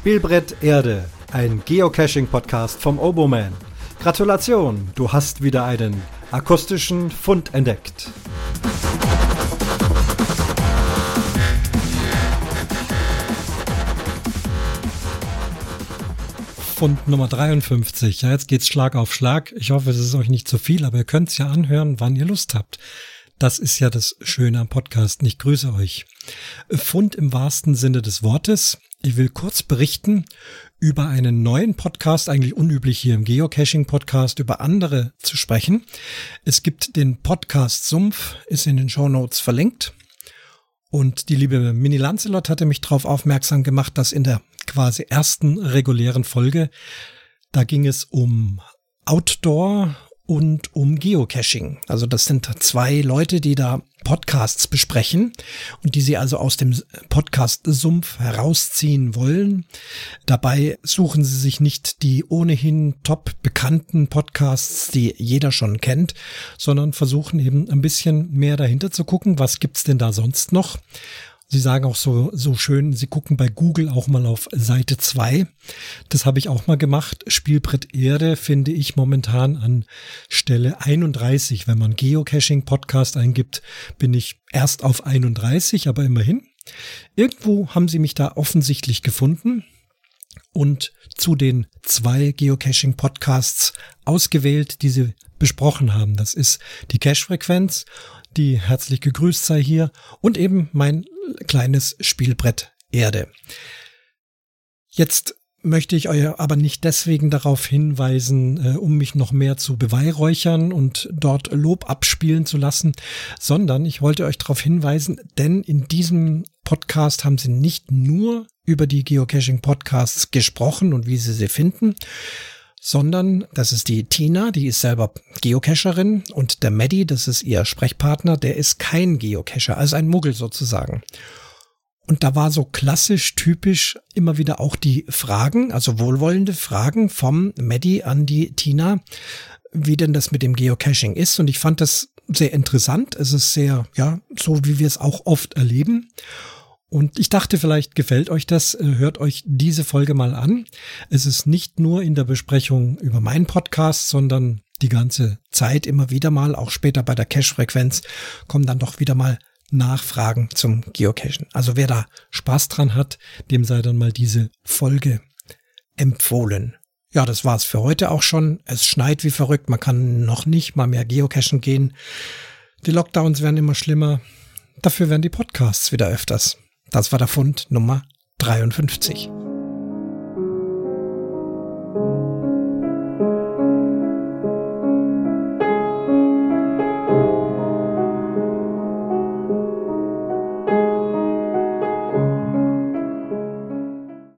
Spielbrett Erde, ein Geocaching-Podcast vom Oboman. Gratulation, du hast wieder einen akustischen Fund entdeckt. Fund Nummer 53. Ja, jetzt geht's Schlag auf Schlag. Ich hoffe, es ist euch nicht zu viel, aber ihr könnt es ja anhören, wann ihr Lust habt. Das ist ja das Schöne am Podcast. Ich grüße euch. Fund im wahrsten Sinne des Wortes. Ich will kurz berichten über einen neuen Podcast, eigentlich unüblich hier im Geocaching-Podcast, über andere zu sprechen. Es gibt den Podcast Sumpf, ist in den Show Notes verlinkt. Und die liebe Mini Lancelot hatte mich darauf aufmerksam gemacht, dass in der quasi ersten regulären Folge, da ging es um Outdoor und um Geocaching. Also das sind zwei Leute, die da Podcasts besprechen und die sie also aus dem Podcast-Sumpf herausziehen wollen. Dabei suchen sie sich nicht die ohnehin top bekannten Podcasts, die jeder schon kennt, sondern versuchen eben ein bisschen mehr dahinter zu gucken, was gibt's denn da sonst noch Sie sagen auch so, so schön, Sie gucken bei Google auch mal auf Seite zwei. Das habe ich auch mal gemacht. Spielbrett Erde finde ich momentan an Stelle 31. Wenn man Geocaching Podcast eingibt, bin ich erst auf 31, aber immerhin. Irgendwo haben Sie mich da offensichtlich gefunden und zu den zwei Geocaching Podcasts ausgewählt, die Sie besprochen haben. Das ist die Cache-Frequenz, die herzlich gegrüßt sei hier und eben mein kleines Spielbrett Erde. Jetzt möchte ich euch aber nicht deswegen darauf hinweisen, äh, um mich noch mehr zu beweihräuchern und dort Lob abspielen zu lassen, sondern ich wollte euch darauf hinweisen, denn in diesem Podcast haben sie nicht nur über die Geocaching Podcasts gesprochen und wie sie sie finden, sondern das ist die Tina, die ist selber Geocacherin und der Maddie, das ist ihr Sprechpartner, der ist kein Geocacher, also ein Muggel sozusagen. Und da war so klassisch typisch immer wieder auch die Fragen, also wohlwollende Fragen vom Maddie an die Tina, wie denn das mit dem Geocaching ist. Und ich fand das sehr interessant. Es ist sehr, ja, so wie wir es auch oft erleben. Und ich dachte, vielleicht gefällt euch das. Äh, hört euch diese Folge mal an. Es ist nicht nur in der Besprechung über meinen Podcast, sondern die ganze Zeit immer wieder mal, auch später bei der Cache-Frequenz, kommen dann doch wieder mal Nachfragen zum Geocachen. Also wer da Spaß dran hat, dem sei dann mal diese Folge empfohlen. Ja, das war's für heute auch schon. Es schneit wie verrückt. Man kann noch nicht mal mehr Geocachen gehen. Die Lockdowns werden immer schlimmer. Dafür werden die Podcasts wieder öfters. Das war der Fund Nummer 53.